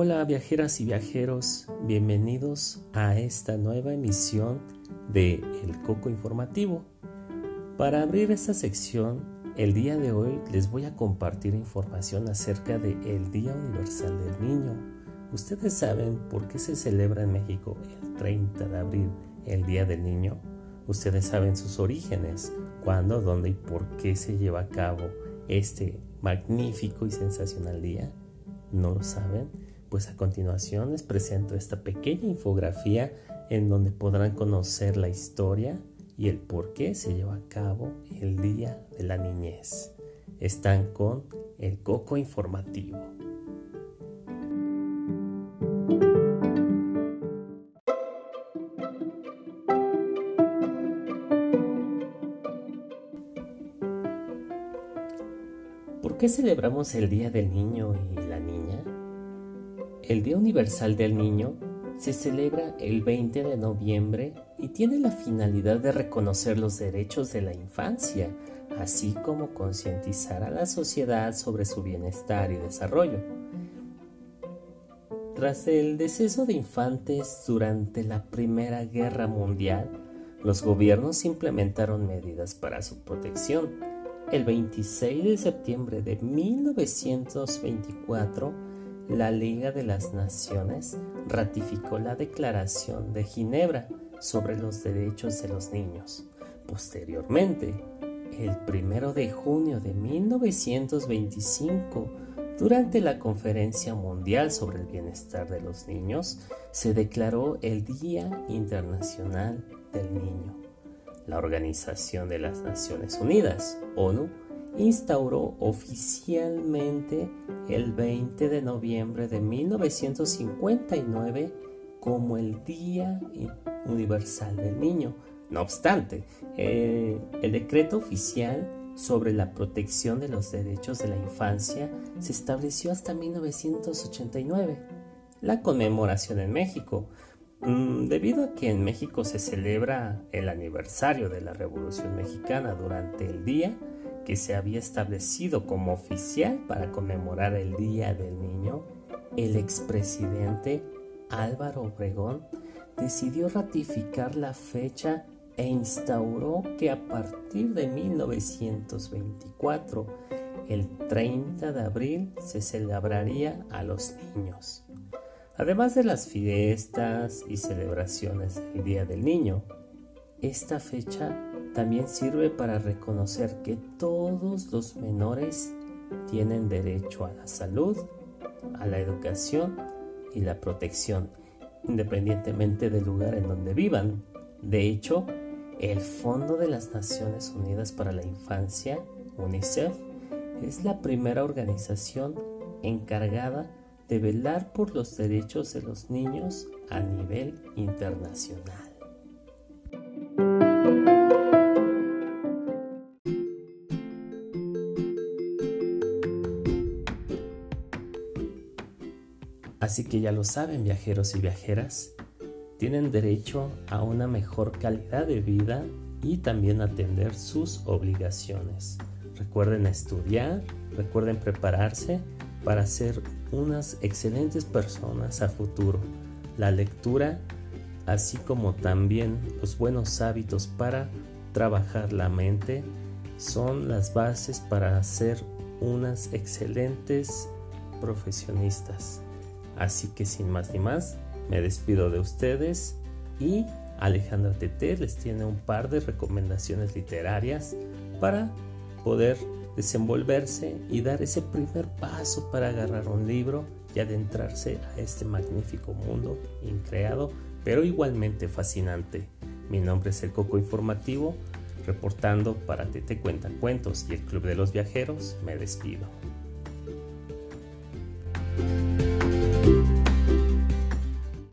viajeras y viajeros, bienvenidos a esta nueva emisión de El Coco Informativo. Para abrir esta sección, el día de hoy les voy a compartir información acerca del Día Universal del Niño. ¿Ustedes saben por qué se celebra en México el 30 de abril el Día del Niño? ¿Ustedes saben sus orígenes? ¿Cuándo, dónde y por qué se lleva a cabo este magnífico y sensacional día? ¿No lo saben? Pues a continuación les presento esta pequeña infografía en donde podrán conocer la historia y el por qué se lleva a cabo el Día de la Niñez. Están con el Coco Informativo. ¿Por qué celebramos el Día del Niño y la Niña? El Día Universal del Niño se celebra el 20 de noviembre y tiene la finalidad de reconocer los derechos de la infancia, así como concientizar a la sociedad sobre su bienestar y desarrollo. Tras el deceso de infantes durante la Primera Guerra Mundial, los gobiernos implementaron medidas para su protección. El 26 de septiembre de 1924, la Liga de las Naciones ratificó la Declaración de Ginebra sobre los Derechos de los Niños. Posteriormente, el 1 de junio de 1925, durante la Conferencia Mundial sobre el Bienestar de los Niños, se declaró el Día Internacional del Niño. La Organización de las Naciones Unidas, ONU, instauró oficialmente el 20 de noviembre de 1959 como el Día Universal del Niño. No obstante, eh, el decreto oficial sobre la protección de los derechos de la infancia se estableció hasta 1989. La conmemoración en México. Mm, debido a que en México se celebra el aniversario de la Revolución Mexicana durante el día, que se había establecido como oficial para conmemorar el Día del Niño, el expresidente Álvaro Obregón decidió ratificar la fecha e instauró que a partir de 1924, el 30 de abril, se celebraría a los niños. Además de las fiestas y celebraciones del Día del Niño, esta fecha también sirve para reconocer que todos los menores tienen derecho a la salud, a la educación y la protección, independientemente del lugar en donde vivan. De hecho, el Fondo de las Naciones Unidas para la Infancia, UNICEF, es la primera organización encargada de velar por los derechos de los niños a nivel internacional. Así que ya lo saben viajeros y viajeras, tienen derecho a una mejor calidad de vida y también atender sus obligaciones. Recuerden estudiar, recuerden prepararse para ser unas excelentes personas a futuro. La lectura, así como también los buenos hábitos para trabajar la mente, son las bases para ser unas excelentes profesionistas. Así que sin más ni más, me despido de ustedes y Alejandra Tete les tiene un par de recomendaciones literarias para poder desenvolverse y dar ese primer paso para agarrar un libro y adentrarse a este magnífico mundo increado, pero igualmente fascinante. Mi nombre es el Coco Informativo, reportando para Tete Cuenta Cuentos y el Club de los Viajeros, me despido.